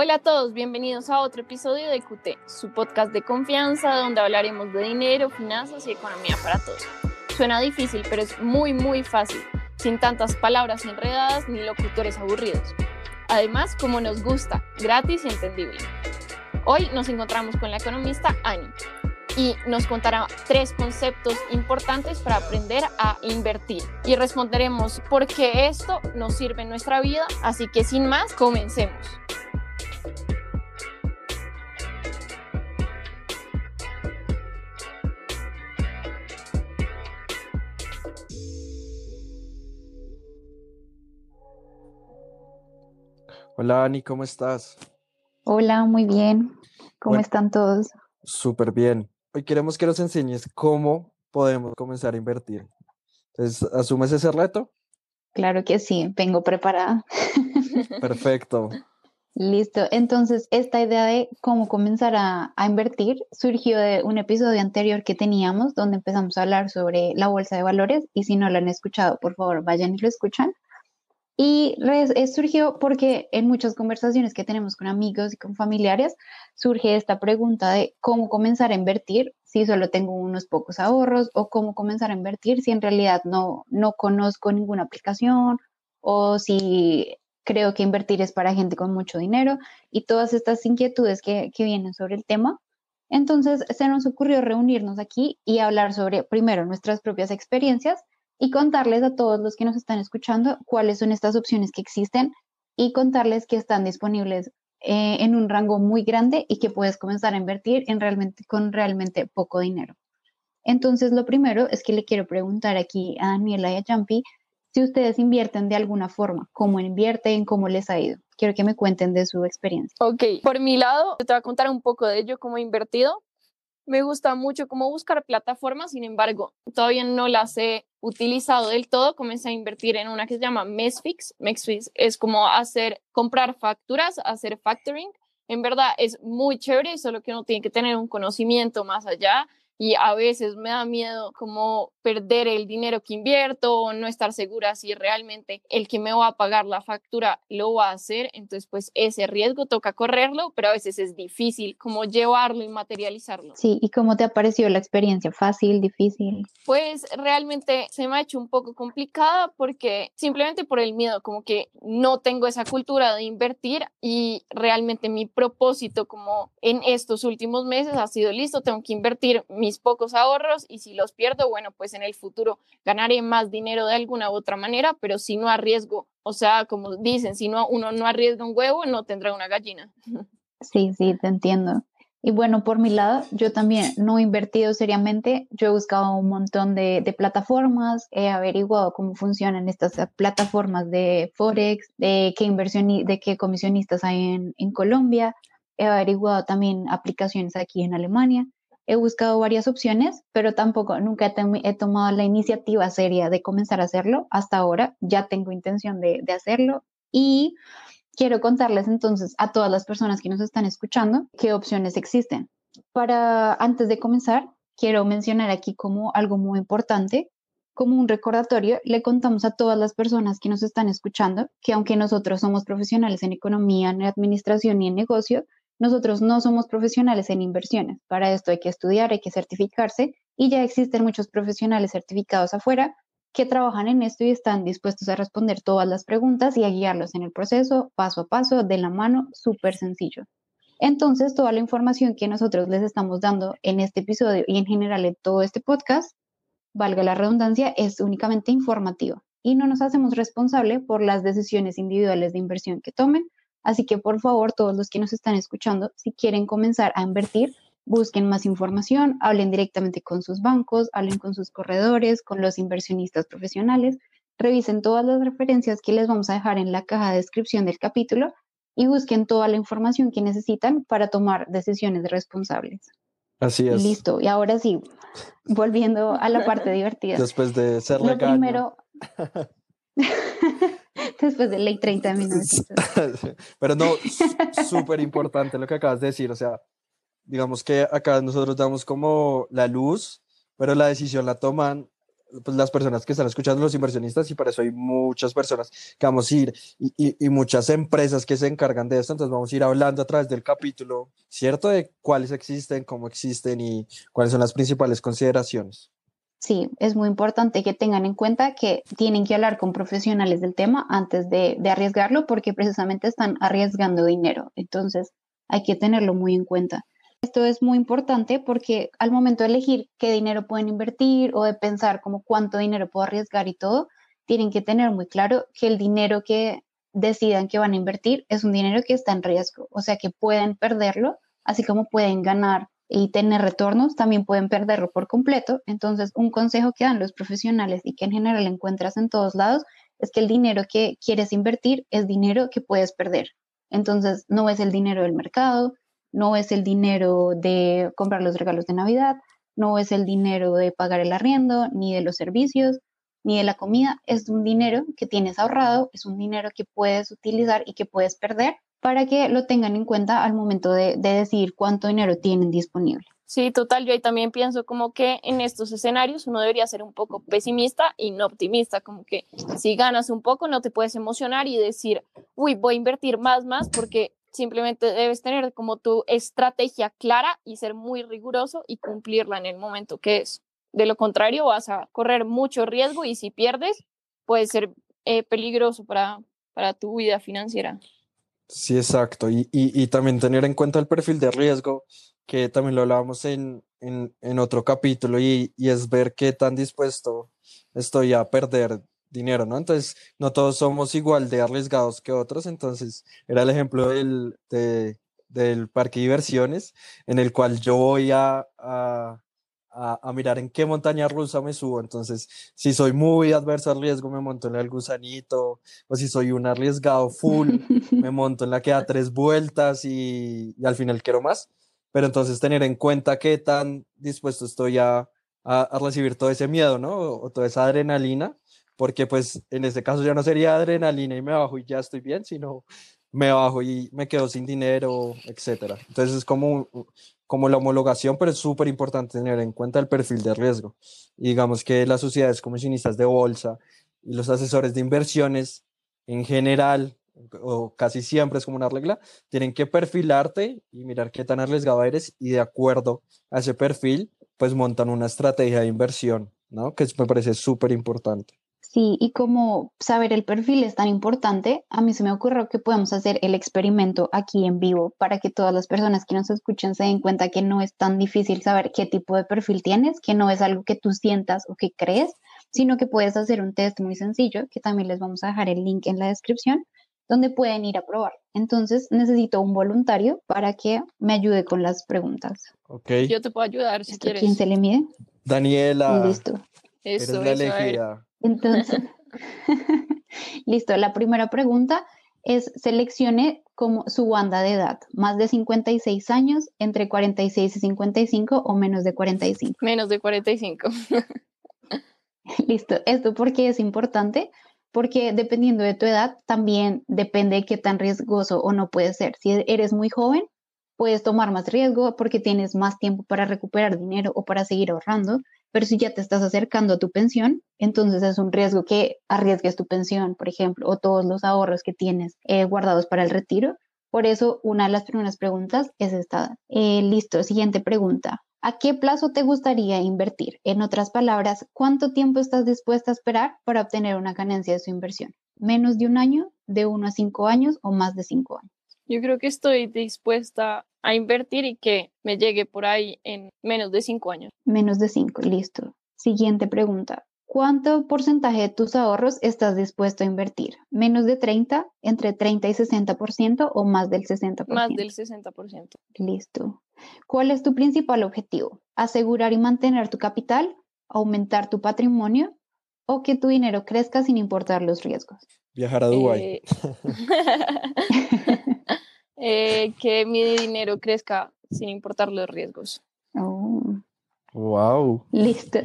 Hola a todos, bienvenidos a otro episodio de QT, su podcast de confianza donde hablaremos de dinero, finanzas y economía para todos. Suena difícil, pero es muy, muy fácil, sin tantas palabras enredadas ni locutores aburridos. Además, como nos gusta, gratis y entendible. Hoy nos encontramos con la economista Ani y nos contará tres conceptos importantes para aprender a invertir y responderemos por qué esto nos sirve en nuestra vida. Así que sin más, comencemos. Hola Ani, ¿cómo estás? Hola, muy bien. ¿Cómo están todos? Súper bien. Hoy queremos que nos enseñes cómo podemos comenzar a invertir. Entonces, ¿asumes ese reto? Claro que sí, vengo preparada. Perfecto. Listo. Entonces, esta idea de cómo comenzar a, a, invertir surgió de un episodio anterior que teníamos donde empezamos a hablar sobre la bolsa de valores y si no lo han escuchado, por favor, vayan y lo escuchan. Y surgió porque en muchas conversaciones que tenemos con amigos y con familiares surge esta pregunta de cómo comenzar a invertir si solo tengo unos pocos ahorros o cómo comenzar a invertir si en realidad no, no conozco ninguna aplicación o si creo que invertir es para gente con mucho dinero y todas estas inquietudes que, que vienen sobre el tema. Entonces se nos ocurrió reunirnos aquí y hablar sobre primero nuestras propias experiencias y contarles a todos los que nos están escuchando cuáles son estas opciones que existen y contarles que están disponibles eh, en un rango muy grande y que puedes comenzar a invertir en realmente, con realmente poco dinero. Entonces, lo primero es que le quiero preguntar aquí a Daniela y a si ustedes invierten de alguna forma, cómo invierten, cómo les ha ido. Quiero que me cuenten de su experiencia. Ok, por mi lado, te voy a contar un poco de ello, cómo he invertido me gusta mucho cómo buscar plataformas, sin embargo, todavía no las he utilizado del todo. Comencé a invertir en una que se llama Mesfix. Mesfix es como hacer, comprar facturas, hacer factoring. En verdad es muy chévere, solo que uno tiene que tener un conocimiento más allá y a veces me da miedo como perder el dinero que invierto o no estar segura si realmente el que me va a pagar la factura lo va a hacer. Entonces, pues ese riesgo toca correrlo, pero a veces es difícil como llevarlo y materializarlo. Sí, ¿y cómo te ha parecido la experiencia? ¿Fácil, difícil? Pues realmente se me ha hecho un poco complicada porque simplemente por el miedo, como que no tengo esa cultura de invertir y realmente mi propósito como en estos últimos meses ha sido listo, tengo que invertir mi mis pocos ahorros y si los pierdo, bueno, pues en el futuro ganaré más dinero de alguna u otra manera, pero si no arriesgo, o sea, como dicen, si no uno no arriesga un huevo, no tendrá una gallina. Sí, sí, te entiendo. Y bueno, por mi lado, yo también no he invertido seriamente. Yo he buscado un montón de, plataformas, he averiguado cómo funcionan estas plataformas de Forex, de qué inversión, de qué comisionistas hay en, en Colombia. He averiguado también aplicaciones aquí en Alemania he buscado varias opciones, pero tampoco nunca he, tomado la iniciativa seria de comenzar a hacerlo. Hasta ahora ya tengo intención de, de hacerlo y quiero contarles entonces a todas las personas que nos están escuchando qué opciones existen. Para antes de comenzar, quiero mencionar aquí como algo muy importante, como un recordatorio, le contamos a todas las personas que nos están escuchando que aunque nosotros somos profesionales en economía, en administración y en negocio, nosotros no somos profesionales en inversiones. Para esto hay que estudiar, hay que certificarse y ya existen muchos profesionales certificados afuera que trabajan en esto y están dispuestos a responder todas las preguntas y a guiarlos en el proceso paso a paso, de la mano, súper sencillo. Entonces, toda la información que nosotros les estamos dando en este episodio y en general en todo este podcast, valga la redundancia, es únicamente informativa y no nos hacemos responsable por las decisiones individuales de inversión que tomen Así que por favor, todos los que nos están escuchando, si quieren comenzar a invertir, busquen más información, hablen directamente con sus bancos, hablen con sus corredores, con los inversionistas profesionales, revisen todas las referencias que les vamos a dejar en la caja de descripción del capítulo y busquen toda la información que necesitan para tomar decisiones responsables. Así es. Listo. Y ahora sí, volviendo a la parte divertida. Después de ser Lo primero, Después de ley 30 minutos. Pero no, súper importante lo que acabas de decir. O sea, digamos que acá nosotros damos como la luz, pero la decisión la toman pues, las personas que están escuchando, los inversionistas, y para eso hay muchas personas que vamos a ir y, y, y, muchas empresas que se encargan de esto. Entonces vamos a ir hablando a través del capítulo, ¿cierto? De cuáles existen, cómo existen y cuáles son las principales consideraciones. Sí, es muy importante que tengan en cuenta que tienen que hablar con profesionales del tema antes de, arriesgarlo porque precisamente están arriesgando dinero. Entonces hay que tenerlo muy en cuenta. Esto es muy importante porque al momento de elegir qué dinero pueden invertir o de pensar como cuánto dinero puedo arriesgar y todo, tienen que tener muy claro que el dinero que decidan que van a invertir es un dinero que está en riesgo, o sea que pueden perderlo, así como pueden ganar y tener retornos, también pueden perderlo por completo. Entonces, un consejo que dan los profesionales y que en general encuentras en todos lados es que el dinero que quieres invertir es dinero que puedes perder. Entonces, no es el dinero del mercado, no es el dinero de comprar los regalos de Navidad, no es el dinero de pagar el arriendo, ni de los servicios, ni de la comida, es un dinero que tienes ahorrado, es un dinero que puedes utilizar y que puedes perder para que lo tengan en cuenta al momento de, de decidir cuánto dinero tienen disponible. Sí, total, yo ahí también pienso como que en estos escenarios uno debería ser un poco pesimista y no optimista, como que si ganas un poco no te puedes emocionar y decir, uy, voy a invertir más, más, porque simplemente debes tener como tu estrategia clara y ser muy riguroso y cumplirla en el momento que es. De lo contrario, vas a correr mucho riesgo y si pierdes, puede ser eh, peligroso para, para tu vida financiera. Sí, exacto. Y, y, y, también tener en cuenta el perfil de riesgo, que también lo hablábamos en, en, en otro capítulo, y, y, es ver qué tan dispuesto estoy a perder dinero, ¿no? Entonces, no todos somos igual de arriesgados que otros, entonces era el ejemplo del, de, del parque de diversiones, en el cual yo voy a, a a, a, mirar en qué montaña rusa me subo. Entonces, si soy muy adverso al riesgo, me monto en el gusanito, o si soy un arriesgado full, me monto en la que da tres vueltas y, y, al final quiero más. Pero entonces tener en cuenta qué tan dispuesto estoy a, a, a recibir todo ese miedo, ¿no? O, o, toda esa adrenalina, porque pues en este caso ya no sería adrenalina y me bajo y ya estoy bien, sino me bajo y me quedo sin dinero, etcétera. Entonces es como como la homologación, pero es súper importante tener en cuenta el perfil de riesgo. Y digamos que las sociedades comisionistas de bolsa y los asesores de inversiones en general, o casi siempre es como una regla, tienen que perfilarte y mirar qué tan arriesgado eres y de acuerdo a ese perfil, pues montan una estrategia de inversión, ¿no? Que me parece súper importante. Sí, y como saber el perfil es tan importante, a mí se me ocurrió que podemos hacer el experimento aquí en vivo para que todas las personas que nos escuchan se den cuenta que no es tan difícil saber qué tipo de perfil tienes, que no es algo que tú sientas o que crees, sino que puedes hacer un test muy sencillo, que también les vamos a dejar el link en la descripción, donde pueden ir a probar. Entonces necesito un voluntario para que me ayude con las preguntas. Ok. Yo te puedo ayudar si quieres. ¿Quién se le mide? Daniela. Listo. Eso, eres la eso, a ver. elegida. Entonces, listo, la primera pregunta es seleccione como su banda de edad, más de 56 años, entre 46 y 55 o menos de 45. Menos de 45. Listo, esto porque es importante, porque dependiendo de tu edad también depende de qué tan riesgoso o no puede ser. Si eres muy joven, puedes tomar más riesgo porque tienes más tiempo para recuperar dinero o para seguir ahorrando, pero si ya te estás acercando a tu pensión, entonces es un riesgo que arriesgues tu pensión, por ejemplo, o todos los ahorros que tienes eh, guardados para el retiro. Por eso, una de las primeras preguntas es esta. Eh, listo, siguiente pregunta. ¿A qué plazo te gustaría invertir? En otras palabras, ¿cuánto tiempo estás dispuesta a esperar para obtener una ganancia de su inversión? ¿Menos de un año, de uno a cinco años o más de cinco años? Yo creo que estoy dispuesta a invertir y que me llegue por ahí en menos de cinco años. Menos de cinco, listo. Siguiente pregunta. ¿Cuánto porcentaje de tus ahorros estás dispuesto a invertir? ¿Menos de 30, entre 30 y 60% o más del 60%? Más del 60%. Listo. ¿Cuál es tu principal objetivo? ¿Asegurar y mantener tu capital? ¿Aumentar tu patrimonio? ¿O que tu dinero crezca sin importar los riesgos? Viajar a Dubái. Eh, eh, que mi dinero crezca sin importar los riesgos. Oh, Wow. listo.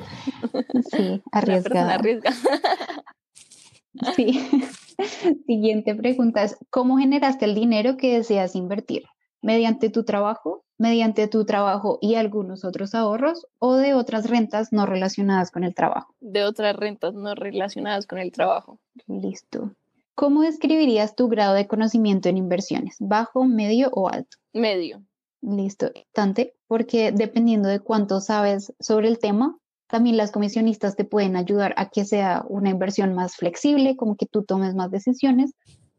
Sí, La persona arriesgada. arriesga. Sí. Siguiente pregunta es, ¿cómo generaste el dinero que deseas invertir? mediante tu trabajo, mediante tu trabajo y algunos otros ahorros o de otras rentas no relacionadas con el trabajo. De otras rentas no relacionadas con el trabajo. Listo. ¿Cómo describirías tu grado de conocimiento en inversiones? ¿Bajo, medio o alto? Medio. Listo. Importante porque dependiendo de cuánto sabes sobre el tema, también las comisionistas te pueden ayudar a que sea una inversión más flexible, como que tú tomes más decisiones,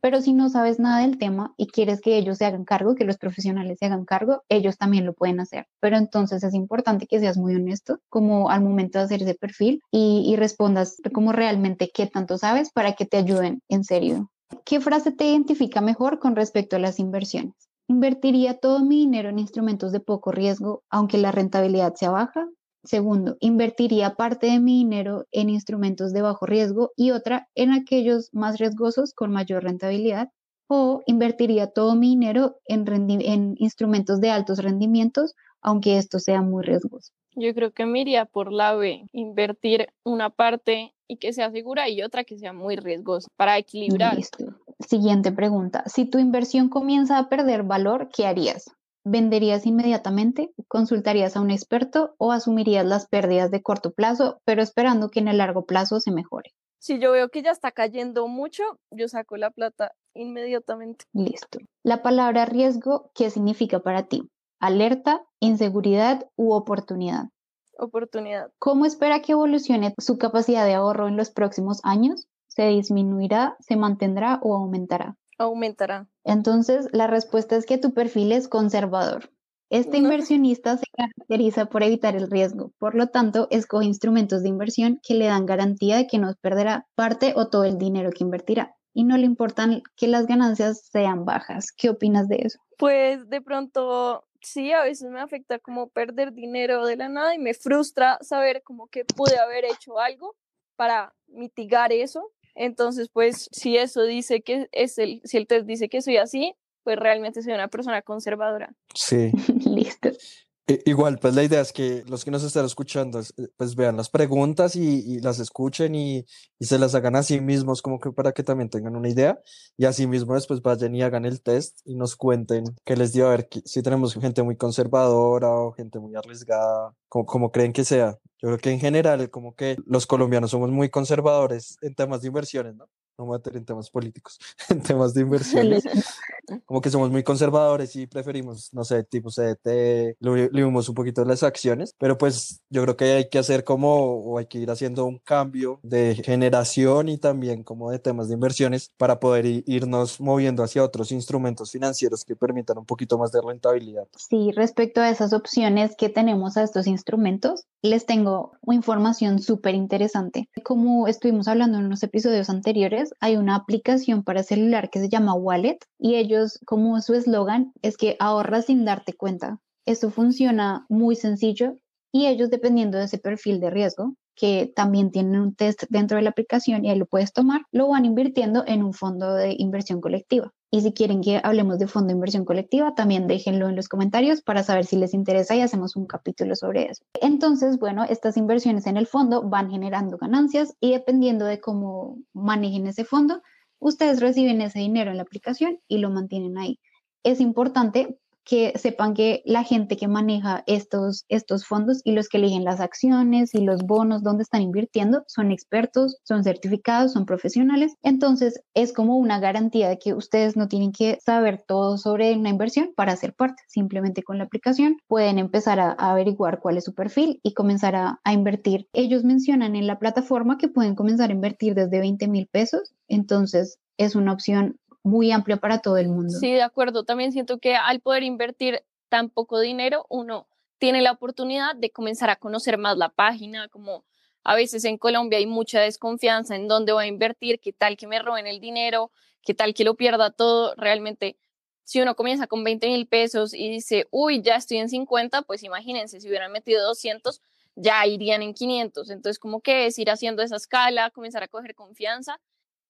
pero si no sabes nada del tema y quieres que ellos se hagan cargo, que los profesionales se hagan cargo, ellos también lo pueden hacer. Pero entonces es importante que seas muy honesto como al momento de hacer ese perfil y, respondas como realmente qué tanto sabes para que te ayuden en serio. ¿Qué frase te identifica mejor con respecto a las inversiones? Invertiría todo mi dinero en instrumentos de poco riesgo, aunque la rentabilidad sea baja. Segundo, invertiría parte de mi dinero en instrumentos de bajo riesgo y otra en aquellos más riesgosos con mayor rentabilidad. O invertiría todo mi dinero en, en instrumentos de altos rendimientos, aunque estos sean muy riesgosos. Yo creo que me iría por la B, invertir una parte y que sea segura y otra que sea muy riesgosa para equilibrar. Listo. Siguiente pregunta. Si tu inversión comienza a perder valor, ¿qué harías? ¿Venderías inmediatamente? ¿Consultarías a un experto o asumirías las pérdidas de corto plazo, pero esperando que en el largo plazo se mejore? Si yo veo que ya está cayendo mucho, yo saco la plata inmediatamente. Listo. La palabra riesgo, ¿qué significa para ti? ¿Alerta, inseguridad u oportunidad? Oportunidad. ¿Cómo espera que evolucione su capacidad de ahorro en los próximos años? ¿Se disminuirá, se mantendrá o aumentará? Aumentará. Entonces, la respuesta es que tu perfil es conservador. Este inversionista se caracteriza por evitar el riesgo, por lo tanto, escoge instrumentos de inversión que le dan garantía de que no perderá parte o todo el dinero que invertirá. Y no le importan que las ganancias sean bajas. ¿Qué opinas de eso? Pues de pronto sí, a veces me afecta como perder dinero de la nada y me frustra saber como que pude haber hecho algo para mitigar eso, entonces, pues si eso dice que es el, si el test dice que soy así, pues realmente soy una persona conservadora. Sí. Listo. Igual, pues la idea es que los que nos están escuchando, eh, pues vean las preguntas y, las escuchen y, y, se las hagan a sí mismos, como que para que también tengan una idea y así mismo después vayan y hagan el test y nos cuenten qué les dio a ver si tenemos gente muy conservadora o gente muy arriesgada, como, como creen que sea. Yo creo que en general, como que los colombianos somos muy conservadores en temas de inversiones, ¿no? No meter en temas políticos, en temas de inversiones, como que somos muy conservadores y preferimos, no sé, tipo CDT, vimos un poquito las acciones, pero pues yo creo que hay que hacer como, o hay que ir haciendo un cambio de generación y también como de temas de inversiones para poder irnos moviendo hacia otros instrumentos financieros que permitan un poquito más de rentabilidad. Sí, respecto a esas opciones que tenemos a estos instrumentos, les tengo información súper interesante. Como estuvimos hablando en unos episodios anteriores, hay una aplicación para celular que se llama Wallet y ellos, como su eslogan, es que ahorras sin darte cuenta. Eso funciona muy sencillo y ellos, dependiendo de ese perfil de riesgo, que también tienen un test dentro de la aplicación y ahí lo puedes tomar, lo van invirtiendo en un fondo de inversión colectiva. Y si quieren que hablemos de fondo de inversión colectiva, también déjenlo en los comentarios para saber si les interesa y hacemos un capítulo sobre eso. Entonces, bueno, estas inversiones en el fondo van generando ganancias y dependiendo de cómo manejen ese fondo, ustedes reciben ese dinero en la aplicación y lo mantienen ahí. Es importante que sepan que la gente que maneja estos, estos fondos y los que eligen las acciones y los bonos donde están invirtiendo son expertos, son certificados, son profesionales. Entonces es como una garantía de que ustedes no tienen que saber todo sobre una inversión para ser parte. Simplemente con la aplicación pueden empezar a, averiguar cuál es su perfil y comenzar a, a invertir. Ellos mencionan en la plataforma que pueden comenzar a invertir desde 20 mil pesos. Entonces es una opción muy amplia para todo el mundo. Sí, de acuerdo. También siento que al poder invertir tan poco dinero, uno tiene la oportunidad de comenzar a conocer más la página, como a veces en Colombia hay mucha desconfianza en dónde voy a invertir, qué tal que me roben el dinero, qué tal que lo pierda todo. Realmente, si uno comienza con 20 mil pesos y dice, uy, ya estoy en 50, pues imagínense, si hubieran metido 200, ya irían en 500. Entonces, como que es ir haciendo esa escala, comenzar a coger confianza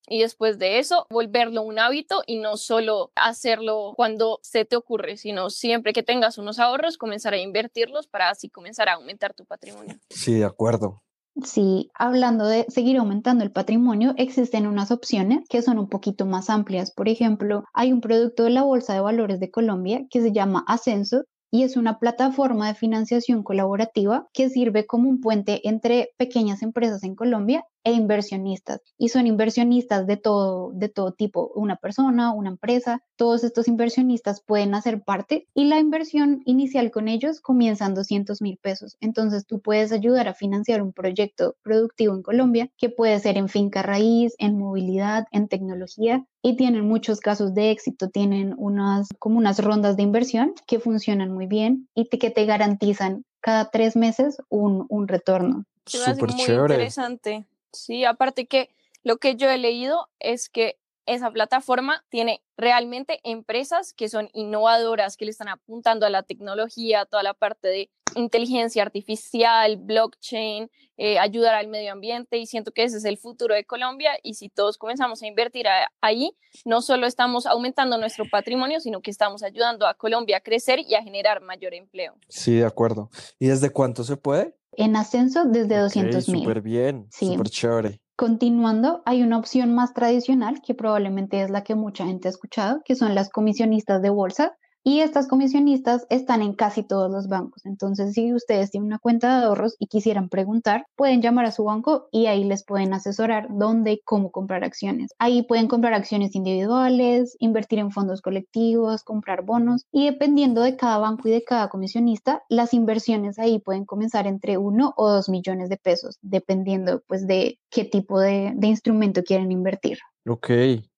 y después de eso volverlo un hábito y no solo hacerlo cuando se te ocurre, sino siempre que tengas unos ahorros, comenzar a invertirlos para así comenzar a aumentar tu patrimonio. Sí, de acuerdo. Sí, hablando de seguir aumentando el patrimonio, existen unas opciones que son un poquito más amplias. Por ejemplo, hay un producto de la Bolsa de Valores de Colombia que se llama Ascenso y es una plataforma de financiación colaborativa que sirve como un puente entre pequeñas empresas en Colombia e inversionistas. Y son inversionistas de todo, de todo tipo, una persona, una empresa. Todos estos inversionistas pueden hacer parte y la inversión inicial con ellos comienza en 200 mil pesos. Entonces tú puedes ayudar a financiar un proyecto productivo en Colombia que puede ser en finca raíz, en movilidad, en tecnología y tienen muchos casos de éxito. Tienen unas como unas rondas de inversión que funcionan muy bien y que te garantizan cada tres meses un, un retorno. Súper muy interesante. Sí, aparte que lo que yo he leído es que esa plataforma tiene realmente empresas que son innovadoras, que le están apuntando a la tecnología, toda la parte de inteligencia artificial, blockchain, eh, ayudar al medio ambiente y siento que ese es el futuro de Colombia y si todos comenzamos a invertir ahí, no solo estamos aumentando nuestro patrimonio, sino que estamos ayudando a Colombia a crecer y a generar mayor empleo. Sí, de acuerdo. ¿Y desde cuánto se puede? En ascenso desde 200 mil. Súper bien, sí. súper chévere. Continuando, hay una opción más tradicional que probablemente es la que mucha gente ha escuchado, que son las comisionistas de bolsa, y estas comisionistas están en casi todos los bancos. Entonces, si ustedes tienen una cuenta de ahorros y quisieran preguntar, pueden llamar a su banco y ahí les pueden asesorar dónde y cómo comprar acciones. Ahí pueden comprar acciones individuales, invertir en fondos colectivos, comprar bonos y dependiendo de cada banco y de cada comisionista, las inversiones ahí pueden comenzar entre uno o dos millones de pesos, dependiendo pues de qué tipo de, de instrumento quieren invertir. Ok,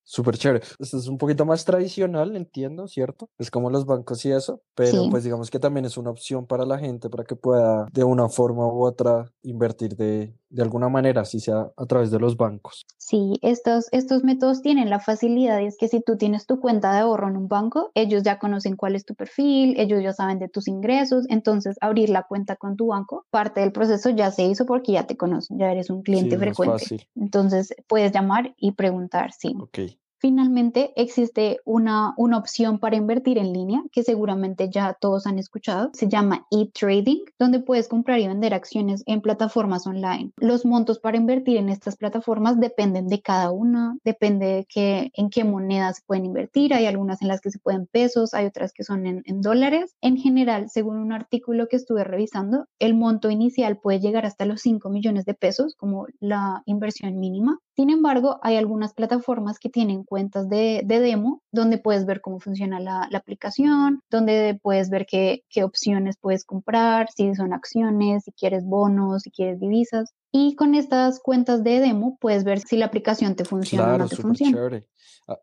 Súper chévere. Esto es un poquito más tradicional, entiendo, ¿cierto? Es como los bancos y eso, pero pues digamos que también es una opción para la gente para que pueda de una forma u otra invertir de, de alguna manera, si sea a través de los bancos. Sí, estos, estos métodos tienen la facilidad y es que si tú tienes tu cuenta de ahorro en un banco, ellos ya conocen cuál es tu perfil, ellos ya saben de tus ingresos, entonces abrir la cuenta con tu banco, parte del proceso ya se hizo porque ya te conocen, ya eres un cliente frecuente. Entonces puedes llamar y preguntar, sí. Ok. Finalmente, existe una, una opción para invertir en línea que seguramente ya todos han escuchado. Se llama e-trading, donde puedes comprar y vender acciones en plataformas online. Los montos para invertir en estas plataformas dependen de cada una, depende de qué, en qué monedas se pueden invertir. Hay algunas en las que se pueden pesos, hay otras que son en, en dólares. En general, según un artículo que estuve revisando, el monto inicial puede llegar hasta los 5 millones de pesos como la inversión mínima. Sin embargo, hay algunas plataformas que tienen cuentas de, demo donde puedes ver cómo funciona la, aplicación, donde puedes ver qué, qué, opciones puedes comprar, si son acciones, si quieres bonos, si quieres divisas. Y con estas cuentas de demo puedes ver si la aplicación te funciona o no te funciona.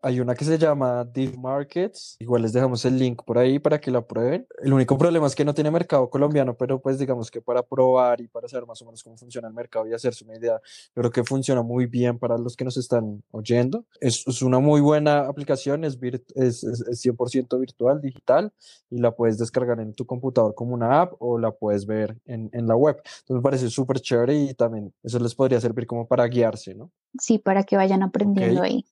Hay una que se llama Deep Markets, igual les dejamos el link por ahí para que la prueben. El único problema es que no tiene mercado colombiano, pero pues digamos que para probar y para saber más o menos cómo funciona el mercado y hacerse una idea, creo que funciona muy bien para los que nos están oyendo. Es, es una muy buena aplicación, es, es, es 100% virtual, digital, y la puedes descargar en tu computador como una app o la puedes ver en, en la web. Entonces me parece súper chévere y también eso les podría servir como para guiarse, ¿no? Sí, para que vayan aprendiendo ahí.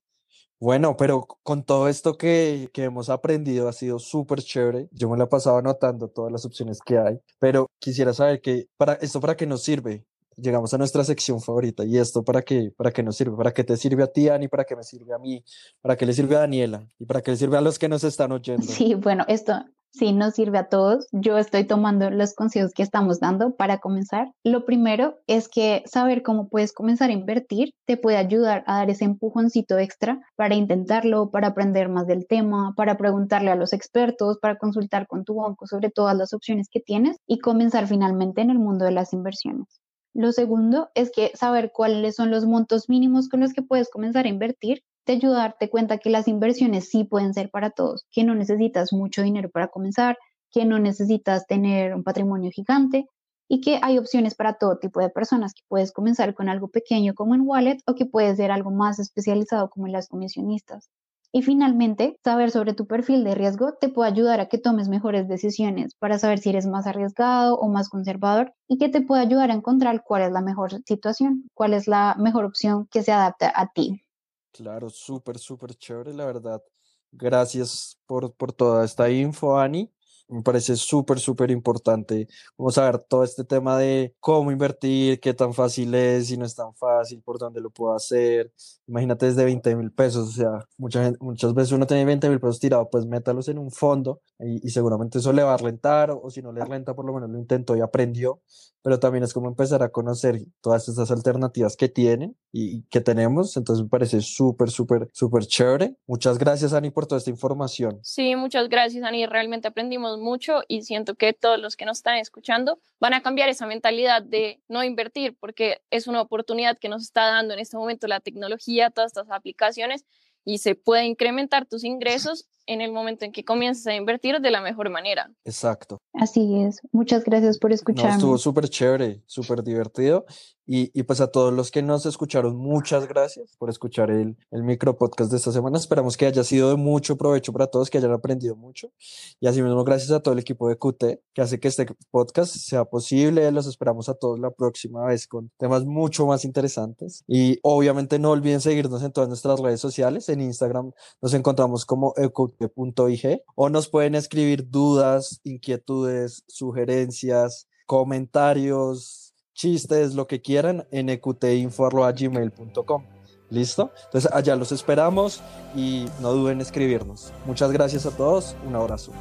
Bueno, pero con todo esto que, que hemos aprendido ha sido súper chévere. Yo me lo he pasado anotando todas las opciones que hay, pero quisiera saber que para esto para qué nos sirve. Llegamos a nuestra sección favorita y esto para qué, para qué nos sirve, para qué te sirve a ti, Ani, para qué me sirve a mí, para qué le sirve a Daniela y para qué le sirve a los que nos están oyendo. Sí, bueno, esto sí nos sirve a todos. Yo estoy tomando los consejos que estamos dando para comenzar. Lo primero es que saber cómo puedes comenzar a invertir te puede ayudar a dar ese empujoncito extra para intentarlo, para aprender más del tema, para preguntarle a los expertos, para consultar con tu banco sobre todas las opciones que tienes y comenzar finalmente en el mundo de las inversiones. Lo segundo es que saber cuáles son los montos mínimos con los que puedes comenzar a invertir te ayuda a cuenta que las inversiones sí pueden ser para todos, que no necesitas mucho dinero para comenzar, que no necesitas tener un patrimonio gigante y que hay opciones para todo tipo de personas, que puedes comenzar con algo pequeño como en wallet o que puede ser algo más especializado como en las comisionistas. Y finalmente, saber sobre tu perfil de riesgo te puede ayudar a que tomes mejores decisiones para saber si eres más arriesgado o más conservador y que te puede ayudar a encontrar cuál es la mejor situación, cuál es la mejor opción que se adapte a ti. Claro, súper, súper chévere, la verdad. Gracias por, por toda esta info, Ani. Me parece súper, súper importante Vamos a ver todo este tema de cómo invertir, qué tan fácil es, si no es tan fácil, por dónde lo puedo hacer. Imagínate desde 20 mil pesos, o sea, mucha muchas veces uno tiene 20 mil pesos tirado, pues métalos en un fondo y, y, seguramente eso le va a rentar o, o si no le renta, por lo menos lo intentó y aprendió pero también es como empezar a conocer todas estas alternativas que tienen y que tenemos. Entonces me parece súper, súper, súper chévere. Muchas gracias, Ani, por toda esta información. Sí, muchas gracias, Ani. Realmente aprendimos mucho y siento que todos los que nos están escuchando van a cambiar esa mentalidad de no invertir porque es una oportunidad que nos está dando en este momento la tecnología, todas estas aplicaciones y se puede incrementar tus ingresos en el momento en que comiences a invertir de la mejor manera. Exacto. Así es. Muchas gracias por escucharme. estuvo súper chévere, súper divertido. Y, y, pues a todos los que nos escucharon, muchas gracias por escuchar el, el micro podcast de esta semana. Esperamos que haya sido de mucho provecho para todos, que hayan aprendido mucho. Y así mismo, gracias a todo el equipo de QT que hace que este podcast sea posible. Los esperamos a todos la próxima vez con temas mucho más interesantes. Y obviamente no olviden seguirnos en todas nuestras redes sociales. En Instagram nos encontramos como o nos pueden escribir dudas, inquietudes, sugerencias, comentarios chistes, lo que quieran en eqtinfo.gmail.com. ¿Listo? Entonces allá los esperamos y no duden en escribirnos. Muchas gracias a todos. Un abrazo.